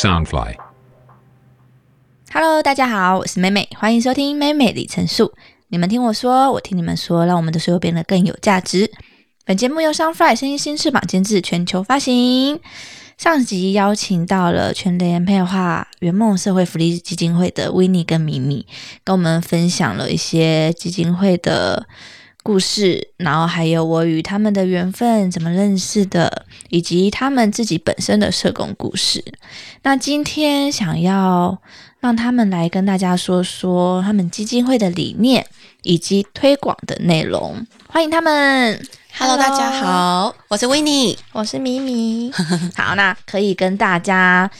Soundfly。Hello，大家好，我是美美，欢迎收听美美里程数。你们听我说，我听你们说，让我们的所有变得更有价值。本节目由 Soundfly 声音新翅膀监制，全球发行。上集邀请到了全联配画圆梦社会福利基金会的维尼跟米米，跟我们分享了一些基金会的故事，然后还有我与他们的缘分怎么认识的，以及他们自己本身的社工故事。那今天想要让他们来跟大家说说他们基金会的理念以及推广的内容，欢迎他们。Hello，大家好，我是 w i n n i e 我是米米。好，那可以跟大家，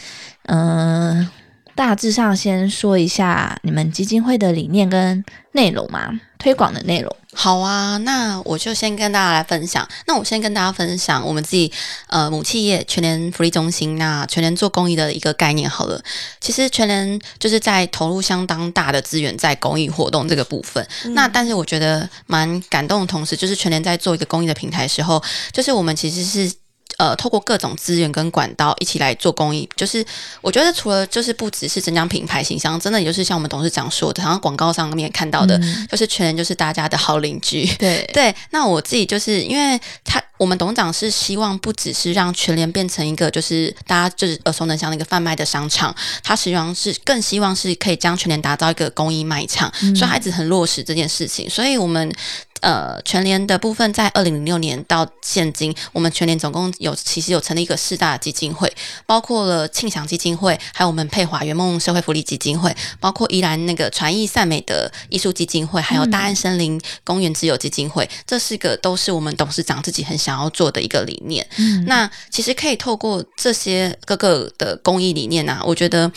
嗯、大致上先说一下你们基金会的理念跟内容吗，推广的内容。好啊，那我就先跟大家来分享。那我先跟大家分享我们自己呃母企业全联福利中心，那全联做公益的一个概念好了。其实全联就是在投入相当大的资源在公益活动这个部分。那但是我觉得蛮感动的同时，就是全联在做一个公益的平台的时候，就是我们其实是。呃，透过各种资源跟管道一起来做公益，就是我觉得除了就是不只是增加品牌形象，真的也就是像我们董事长说的，好像广告上面看到的，嗯就是全联就是大家的好邻居。对 对，那我自己就是因为他，我们董事长是希望不只是让全联变成一个就是大家就是耳熟能详的一个贩卖的商场，他实际上是更希望是可以将全联打造一个公益卖场，所以他一直很落实这件事情，所以我们。呃，全联的部分在二零零六年到现今，我们全联总共有其实有成立一个四大基金会，包括了庆祥基金会，还有我们佩华圆梦社会福利基金会，包括宜兰那个传艺善美的艺术基金会，还有大安森林公园自由基金会，这四个都是我们董事长自己很想要做的一个理念。嗯那其实可以透过这些各个的公益理念啊，我觉得。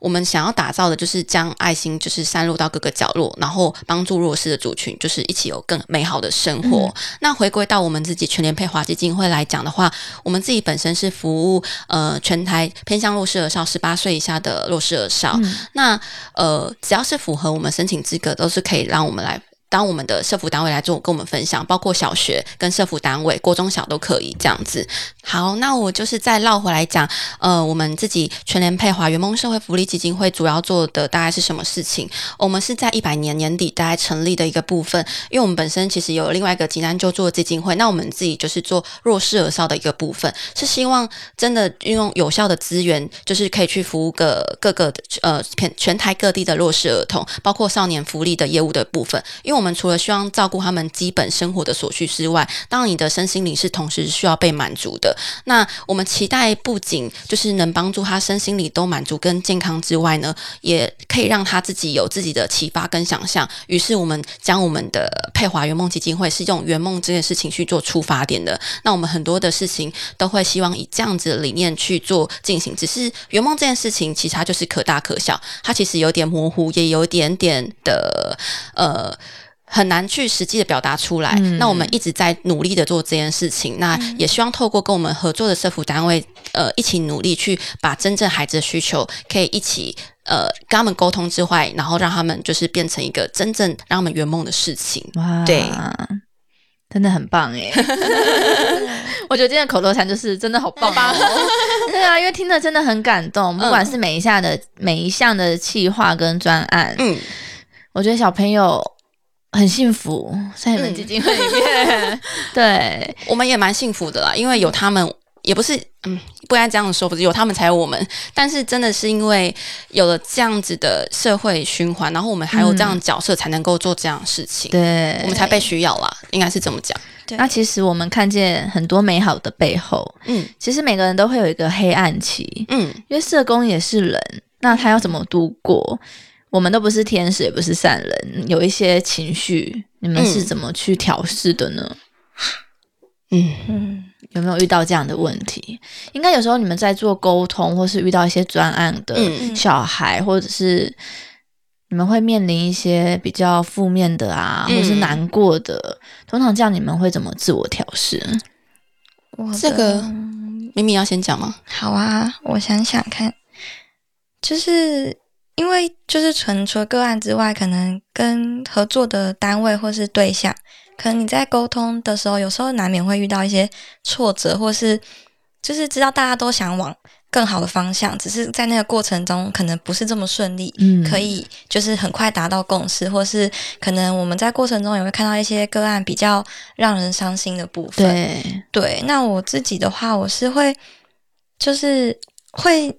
我们想要打造的就是将爱心就是散落到各个角落，然后帮助弱势的族群，就是一起有更美好的生活。那回归到我们自己全联配华基金会来讲的话，我们自己本身是服务呃全台偏向弱势儿少十八岁以下的弱势儿少，那呃只要是符合我们申请资格，都是可以让我们来。当我们的社服单位来做跟我们分享，包括小学跟社服单位、国中小都可以这样子。好，那我就是再绕回来讲，呃，我们自己全联配华圆梦社会福利基金会主要做的大概是什么事情？我们是在一百年年底大概成立的一个部分，因为我们本身其实有另外一个济南救助的基金会，那我们自己就是做弱势儿少的一个部分，是希望真的运用有效的资源，就是可以去服务各各个呃全全台各地的弱势儿童，包括少年福利的业务的部分，因为我们除了希望照顾他们基本生活的所需之外，当然你的身心灵是同时需要被满足的。那我们期待不仅就是能帮助他身心灵都满足跟健康之外呢，也可以让他自己有自己的启发跟想象。于是我们将我们的佩华圆梦基金会是用圆梦这件事情去做出发点的。那我们很多的事情都会希望以这样子的理念去做进行。只是圆梦这件事情，其实它就是可大可小，它其实有点模糊，也有点点的呃。很难去实际的表达出来。那我们一直在努力的做这件事情，那也希望透过跟我们合作的社服单位，呃，一起努力去把真正孩子的需求可以一起呃跟他们沟通之外，然后让他们就是变成一个真正让他们圆梦的事情。哇，对，真的很棒哎！我觉得今天的口头禅就是真的好棒哦。对啊，因为听着真的很感动，不管是每一下的、每一项的企划跟专案，嗯，我觉得小朋友很幸福，在你们嗯基金会里面。对，我们也蛮幸福的啦，因为有他们。也不是，嗯，不该这样说，不是有他们才有我们。但是真的是因为有了这样子的社会循环，然后我们还有这样的角色，才能够做这样的事情，对，我们才被需要啦，应该是这么讲。那其实我们看见很多美好的背后，嗯其实每个人都会有一个黑暗期，嗯，因为社工也是人，那他要怎么度过？我们都不是天使，也不是善人，有一些情绪，你们是嗯怎么去调试的呢？嗯，嗯，有没有遇到这样的问题？应该有时候你们在做沟通，或是遇到一些专案的嗯小孩，或者是你们会面临一些比较负面的啊，嗯或是难过的，通常这样你们会怎么自我调试？这个明明要先讲吗？好啊，我想想看，就是因为就是纯除了个案之外，可能跟合作的单位或是对象，可能你在沟通的时候，有时候难免会遇到一些挫折，或是就是知道大家都想往更好的方向，只是在那个过程中可能不是这么顺利，嗯可以就是很快达到共识，或是可能我们在过程中也会看到一些个案比较让人伤心的部分。对，对，那我自己的话，我是会就是会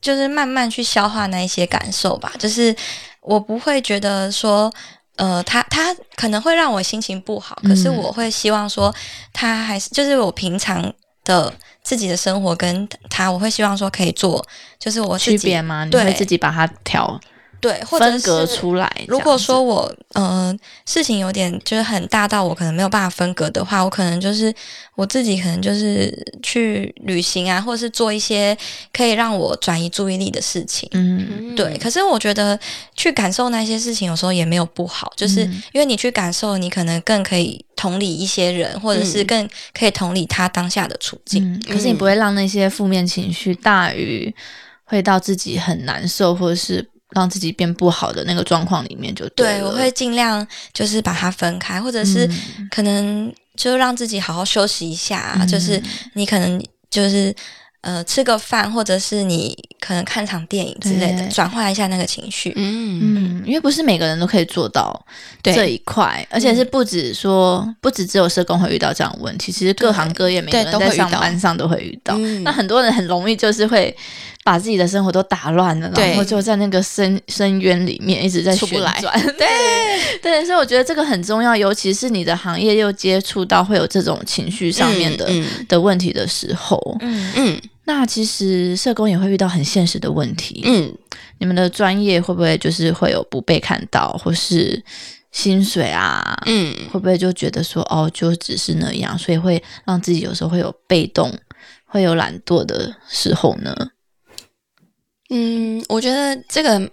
就是慢慢去消化那一些感受吧，就是我不会觉得说。呃，他他可能会让我心情不好，可是嗯我会希望说，他还是就是我平常的自己的生活跟他，我会希望说可以做，就是我自己区别吗？你对会自己把它调对，或者分隔是出来。如果说我呃事情有点就是很大到我可能没有办法分隔的话，我可能就是我自己可能就是去旅行啊，或者是做一些可以让我转移注意力的事情。嗯，对，可是我觉得去感受那些事情，有时候也没有不好，就是嗯因为你去感受，你可能更可以同理一些人，或者是嗯更可以同理他当下的处境。嗯，可是你不会让那些负面情绪大于会到自己很难受，或者是让自己变不好的那个状况里面就对，了我会尽量就是把它分开，或者是嗯可能就让自己好好休息一下啊、嗯就是你可能就是呃吃个饭，或者是你可能看场电影之类的，转换一下那个情绪。嗯嗯，因为不是每个人都可以做到这一块，而且是不止说，不止只有社工会遇到这样的问题，其实各行各业每个人在上都会遇到班上都会遇到。嗯那很多人很容易就是会把自己的生活都打乱了，然后就在那个深深渊里面一直在旋出不来转。对对，所以我觉得这个很重要，尤其是你的行业又接触到会有这种情绪上面的、嗯的问题的时候，嗯嗯那其实社工也会遇到很现实的问题。嗯你们的专业会不会就是会有不被看到，或是薪水啊？嗯会不会就觉得说哦，就只是那样，所以会让自己有时候会有被动、会有懒惰的时候呢？嗯，我觉得这个嗯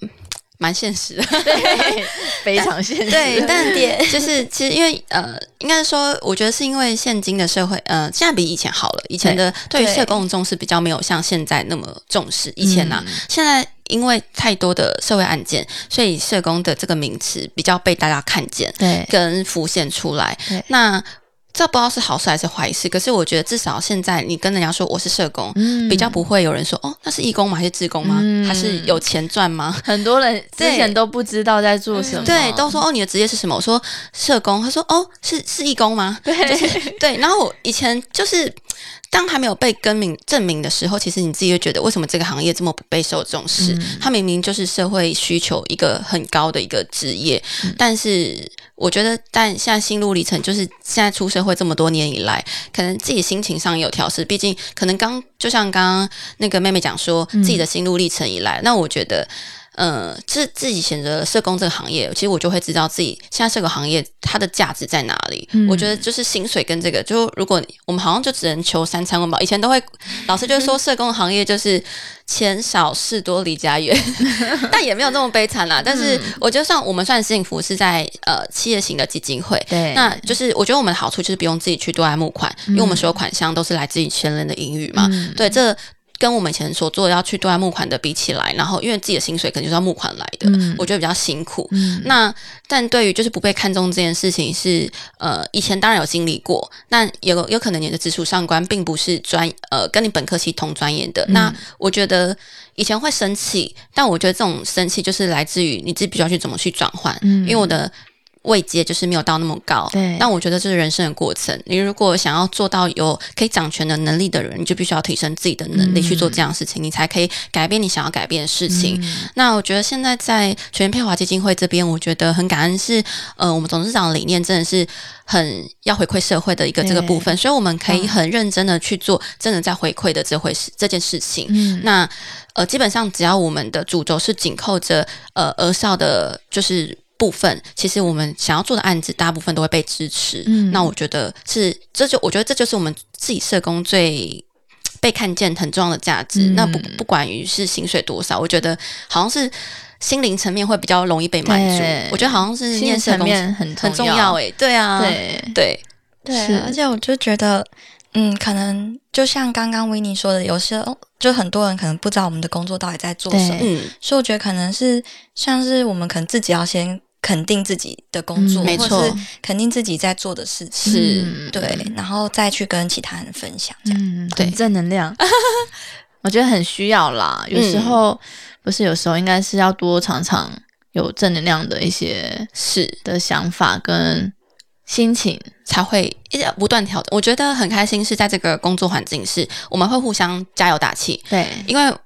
蛮现实的。对，非常现实。对，但就是其实因为呃，应该说，我觉得是因为现今的社会，呃，现在比以前好了。以前的对于社工的重视比较没有像现在那么重视。以前呢、嗯现在因为太多的社会案件，所以社工的这个名词比较被大家看见对跟浮现出来。那这不知道是好事还是坏事，可是我觉得至少现在你跟人家说我是社工，嗯比较不会有人说哦，那是义工吗？还是志工吗？嗯还是有钱赚吗？很多人之前都不知道在做什么，对，都说哦，你的职业是什么？我说社工，他说哦，是是义工吗？对对，然后我以前就是当还没有被更名证明的时候，其实你自己就觉得为什么这个行业这么不备受重视？嗯它明明就是社会需求一个很高的一个职业，但是我觉得，但现在心路历程就是现在出社会这么多年以来，可能自己心情上也有调试，毕竟可能刚就像刚刚那个妹妹讲说自己的心路历程以来，那我觉得。呃，自自己选择社工这个行业，其实我就会知道自己现在这个行业它的价值在哪里。嗯我觉得就是薪水跟这个，就如果我们好像就只能求三餐温饱，以前都会老师就说社工行业就是钱少事多离家远，但也没有这么悲惨啦。但是我觉得算我们算幸福是在呃企业型的基金会，对，那就是我觉得我们的好处就是不用自己去对外募款，因为我们所有款项都是来自于前人的盈余嘛。嗯对，这跟我们以前所做的要去对外募款的比起来，然后因为自己的薪水可能就是要募款来的，嗯我觉得比较辛苦。嗯那但对于就是不被看中这件事情是呃以前当然有经历过，那有有可能你的直属上官并不是专呃跟你本科系同专业的，嗯那我觉得以前会生气，但我觉得这种生气就是来自于你自己必须要去怎么去转换，嗯因为我的。位阶就是没有到那么高，对但我觉得这是人生的过程。你如果想要做到有可以掌权的能力的人，你就必须要提升自己的能力嗯去做这样的事情，你才可以改变你想要改变的事情。嗯那我觉得现在在全片华基金会这边，我觉得很感恩是，呃，我们董事长的理念真的是很要回馈社会的一个这个部分，所以我们可以很认真的去做真的在回馈的这回事这件事情。嗯那呃，基本上只要我们的主轴是紧扣着呃儿少的，就是。部分其实我们想要做的案子，大部分都会被支持。嗯。那我觉得是，这就我觉得这就是我们自己社工最 被看见很重要的价值。嗯。那不不管于是薪水多少，我觉得好像是心灵层面会比较容易被满足。我觉得好像是念社工层面很很重要要诶、对啊，对。对，而且我就觉得，嗯，可能就像刚刚维尼说的，有时候就很多人可能不知道我们的工作到底在做什么，嗯，所以我觉得可能是像是我们可能自己要先肯定自己的工作，嗯没错。或是肯定自己在做的事。情，是嗯。对，然后再去跟其他人分享，这样。嗯，对。很正能量。我觉得很需要啦。有时候、不是，有时候应该是要多常常有正能量的一些事的想法跟心情。才会一直不断调整。我觉得很开心是在这个工作环境是我们会互相加油打气，对因为不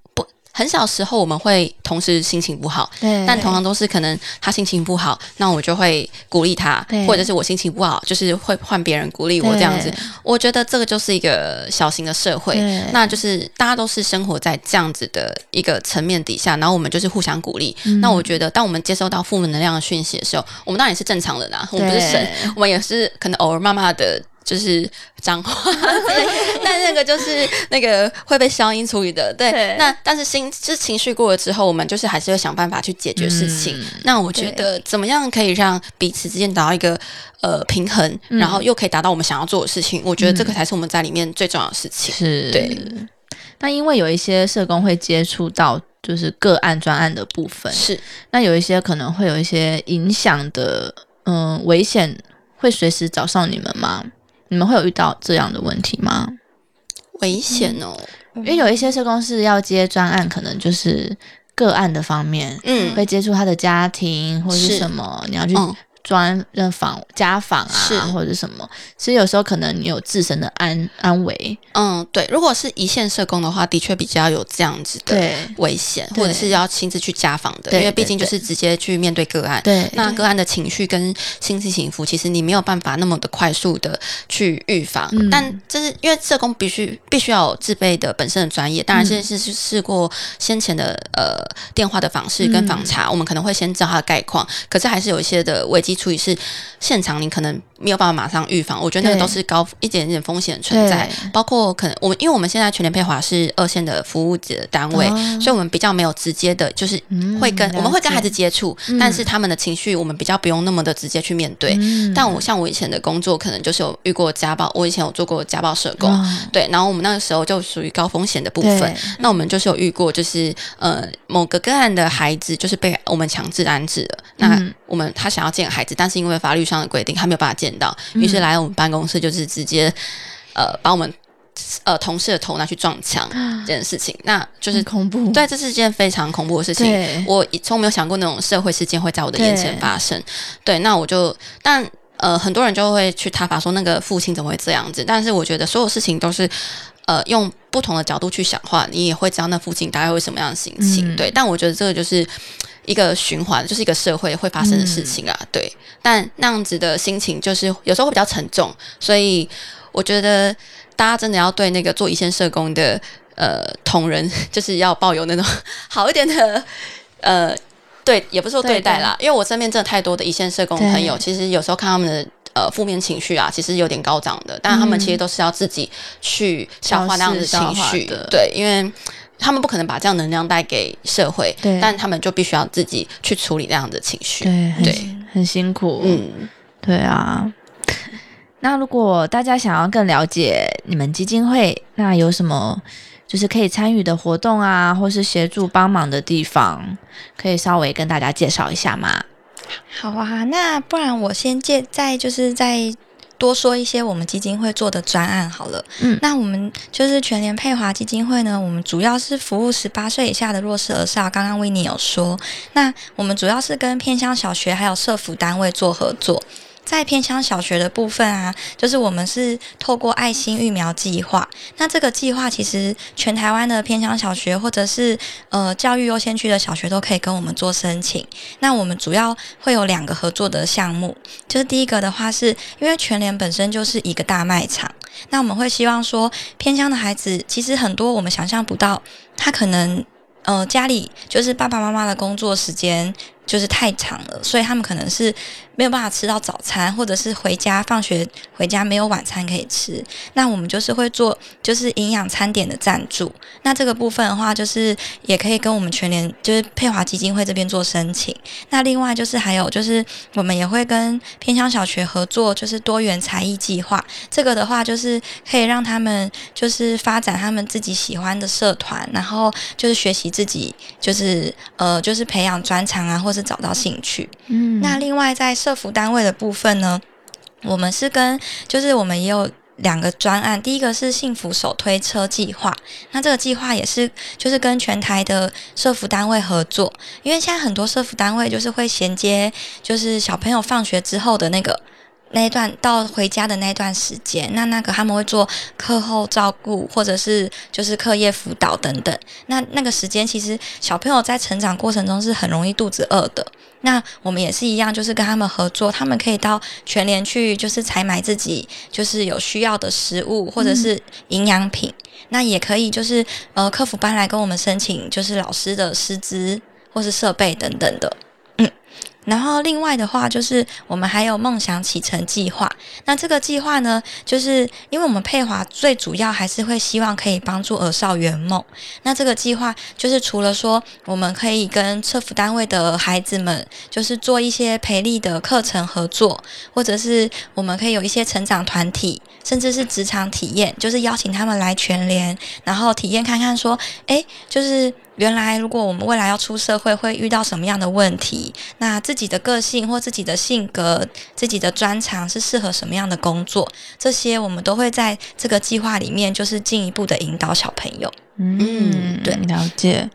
很小时候我们会同时心情不好，对，但通常都是可能他心情不好，那我就会鼓励他，或者是我心情不好，就是会换别人鼓励我这样子。我觉得这个就是一个小型的社会，那就是大家都是生活在这样子的一个层面底下，然后我们就是互相鼓励。嗯那我觉得，当我们接收到负能量的讯息的时候，我们当然也是正常人啊，我们不是神，我们也是可能偶尔骂骂的。就是脏话，但那个就是那个会被消音处理的，对。对那但是心就是情绪过了之后，我们就是还是会想办法去解决事情。嗯那我觉得怎么样可以让彼此之间达到一个呃平衡，嗯然后又可以达到我们想要做的事情？我觉得这个才是我们在里面最重要的事情。是，对。那因为有一些社工会接触到就是个案专案的部分，是那有一些可能会有一些影响的，嗯、危险会随时找上你们吗？你们会有遇到这样的问题吗？危险哦，因为有一些社工是要接专案，可能就是个案的方面，嗯，会接触他的家庭或者是是。什么，你要去嗯专任访家访啊，是。或者是什么。其实有时候可能你有自身的安安危，嗯，对。如果是一线社工的话，的确比较有这样子的危险，或者是要亲自去家访的，对因为毕竟就是直接去面对个案。对那个案的情绪跟心情起伏，其实你没有办法那么的快速的去预防，嗯。但这是因为社工必须必须要有自备的本身的专业，当然是是试过先前的呃电话的访视跟访查，我们可能会先知道他的概况，可是还是有一些的危机处理是现场你可能没有办法马上预防，我觉得那个都是高一点点风险存在，包括可能我们因为我们现在全联配华是二线的服务的单位，哦。所以我们比较没有直接的，就是嗯会跟、了我们会跟孩子接触，嗯。但是他们的情绪我们比较不用那么的直接去面对。嗯。但我像我以前的工作，可能就是有遇过家暴，我以前有做过家暴社工，哦。对，然后我们那个时候就属于高风险的部分。那我们就是有遇过，就是呃某个个案的孩子就是被我们强制安置了，那嗯。我们他想要见孩子，但是因为法律上的规定，他没有办法见到，嗯于是来我们办公室就是直接呃把我们呃同事的头拿去撞墙这件事情，那就是恐怖，对，这是件非常恐怖的事情。我从没有想过那种社会事件会在我的眼前发生。对，那我就，但呃，很多人就会去挞伐说那个父亲怎么会这样子，但是我觉得所有事情都是。呃，用不同的角度去想话，你也会知道那父亲大概会什么样的心情。嗯对，但我觉得这个就是一个循环，就是一个社会会发生的事情啊。对，但那样子的心情就是有时候会比较沉重，所以我觉得大家真的要对那个做一线社工的呃同仁，就是要抱有那种好一点的呃。对，也不是说对待啦，因为我身边真的太多的一线社工朋友，其实有时候看他们的呃负面情绪啊，其实有点高涨的，但他们其实都是要自己去消化那样的情绪的对，因为他们不可能把这样能量带给社会，对但他们就必须要自己去处理那样的情绪。对很对很辛苦，嗯，对啊。那如果大家想要更了解你们基金会，那有什么就是可以参与的活动啊，或是协助帮忙的地方，可以稍微跟大家介绍一下吗？好啊，那不然我先介再就是再多说一些我们基金会做的专案好了。嗯那我们就是全联配华基金会呢，我们主要是服务十八岁以下的弱势儿少。刚刚维尼有说，那我们主要是跟偏乡小学还有社服单位做合作。在偏乡小学的部分啊，就是我们是透过爱心育苗计划。那这个计划其实全台湾的偏乡小学或者是呃教育优先区的小学都可以跟我们做申请。那我们主要会有两个合作的项目，就是第一个的话是因为全联本身就是一个大卖场，那我们会希望说偏乡的孩子其实很多我们想象不到，他可能呃家里就是爸爸妈妈的工作时间就是太长了，所以他们可能是没有办法吃到早餐，或者是回家放学回家没有晚餐可以吃。那我们就是会做就是营养餐点的赞助。那这个部分的话，就是也可以跟我们全联就是佩华基金会这边做申请。那另外就是还有就是我们也会跟偏乡小学合作，就是多元才艺计划。这个的话就是可以让他们就是发展他们自己喜欢的社团，然后就是学习自己就是呃就是培养专长啊，或是找到兴趣。嗯那另外在社服单位的部分呢，我们是跟就是我们也有两个专案，第一个是幸福手推车计划，那这个计划也是就是跟全台的社服单位合作，因为现在很多社服单位就是会衔接，就是小朋友放学之后的那个。那一段到回家的那一段时间，那那个他们会做课后照顾，或者是就是课业辅导等等。那那个时间其实小朋友在成长过程中是很容易肚子饿的。那我们也是一样，就是跟他们合作，他们可以到全联去，就是采买自己就是有需要的食物或者是营养品。那也可以就是呃，客服班来跟我们申请，就是老师的师资或是设备等等的。嗯然后另外的话，就是我们还有梦想启程计划。那这个计划呢，就是因为我们佩华最主要还是会希望可以帮助儿少圆梦。那这个计划就是除了说我们可以跟社福单位的孩子们，就是做一些培力的课程合作，或者是我们可以有一些成长团体，甚至是职场体验，就是邀请他们来全联，然后体验看看说，哎，就是。原来，如果我们未来要出社会，会遇到什么样的问题？那自己的个性或自己的性格、自己的专长是适合什么样的工作？这些我们都会在这个计划里面，就是进一步的引导小朋友。嗯，对，了解。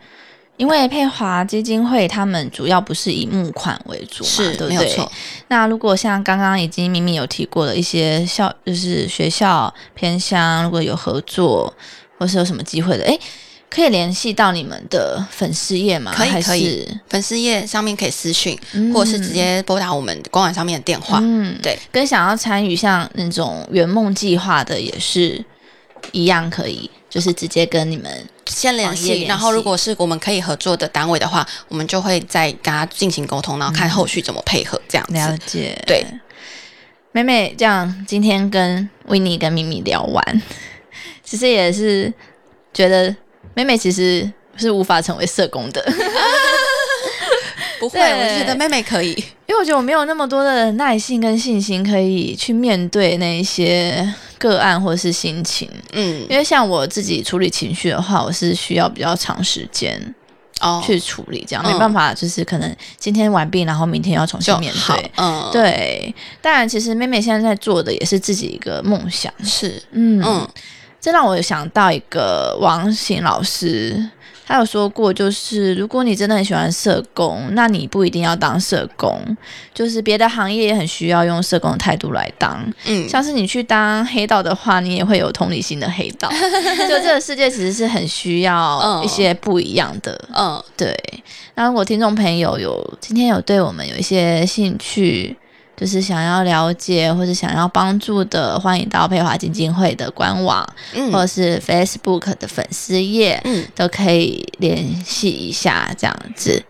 因为佩华基金会他们主要不是以募款为主嘛，对不对？那如果像刚刚已经明明有提过的一些校，就是学校偏乡，如果有合作或是有什么机会的，哎。可以联系到你们的粉丝页吗？可以，可以。粉丝页上面可以私讯，或者是直接拨打我们官网上面的电话。嗯，对。跟想要参与像那种圆梦计划的也是一样，可以就是直接跟你们先联系。然后，如果是我们可以合作的单位的话，我们就会再跟他进行沟通，然后看后续怎么配合这样子。了解。对，妹妹，这样今天跟维尼跟咪咪聊完，其实也是觉得。妹妹其实是无法成为社工的，不会，我觉得妹妹可以，因为我觉得我没有那么多的耐性跟信心，可以去面对那一些个案或者是心情。嗯，因为像我自己处理情绪的话，我是需要比较长时间哦。去处理，这样没办法，就是可能今天完毕，然后明天要重新面对。嗯，对。当然，其实妹妹现在在做的也是自己一个梦想，是，嗯。嗯。这让我想到一个王醒老师，他有说过，就是如果你真的很喜欢社工，那你不一定要当社工，就是别的行业也很需要用社工的态度来当。嗯，像是你去当黑道的话，你也会有同理心的黑道。就 这个世界其实是很需要一些不一样的。嗯，对。那如果听众朋友有今天有对我们有一些兴趣。就是想要了解或者想要帮助的，欢迎到佩华基金会的官网，或者是 Facebook 的粉丝页，嗯，都可以联系一下，这样子。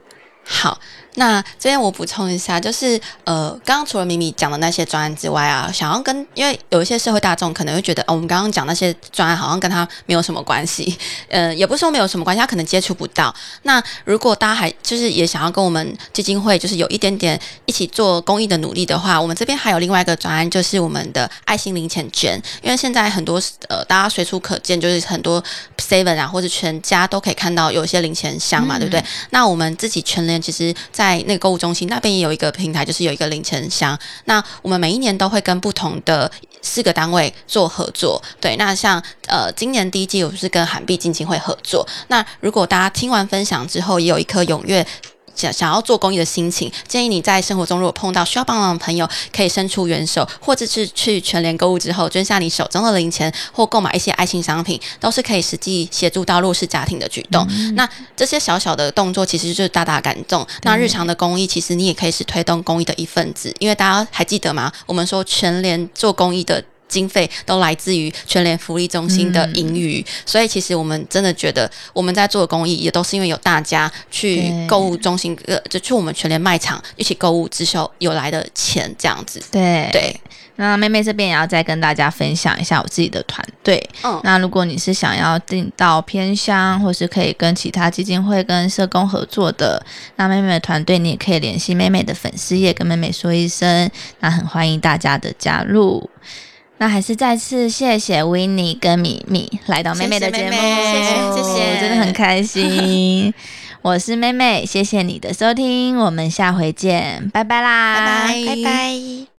好。那这边我补充一下，就是呃，刚刚除了米米讲的那些专案之外啊，想要跟，因为有一些社会大众可能会觉得，哦，我们刚刚讲那些专案好像跟他没有什么关系，呃，也不是说没有什么关系，他可能接触不到。那如果大家还就是也想要跟我们基金会就是有一点点一起做公益的努力的话，我们这边还有另外一个专案，就是我们的爱心零钱捐，因为现在很多呃，大家随处可见，就是很多 seven 啊或者全家都可以看到有一些零钱箱嘛，对不对？那我们自己全联其实。在在那个购物中心那边也有一个平台，就是有一个零钱箱。那我们每一年都会跟不同的四个单位做合作。对，那像呃，今年第一季我是跟韩币基金会合作。那如果大家听完分享之后，也有一颗踊跃。想想要做公益的心情，建议你在生活中如果碰到需要帮忙的朋友，可以伸出援手，或者是去全联购物之后捐下你手中的零钱，或购买一些爱心商品，都是可以实际协助到弱势家庭的举动。那这些小小的动作，其实就是大大感动。那日常的公益，其实你也可以是推动公益的一份子，因为大家还记得吗？我们说全联做公益的。经费都来自于全联福利中心的盈余，所以其实我们真的觉得我们在做公益，也都是因为有大家去购物中心，呃，就去我们全联卖场一起购物之后有来的钱，这样子。对对。那妹妹这边也要再跟大家分享一下我自己的团队。嗯。那如果你是想要订到偏乡，或是可以跟其他基金会跟社工合作的，那妹妹的团队你也可以联系妹妹的粉丝页，跟妹妹说一声，那很欢迎大家的加入。那还是再次谢谢维尼跟米米来到妹妹的节目，谢谢谢谢，真的很开心。我是妹妹，谢谢你的收听，我们下回见，拜拜啦，拜拜拜拜。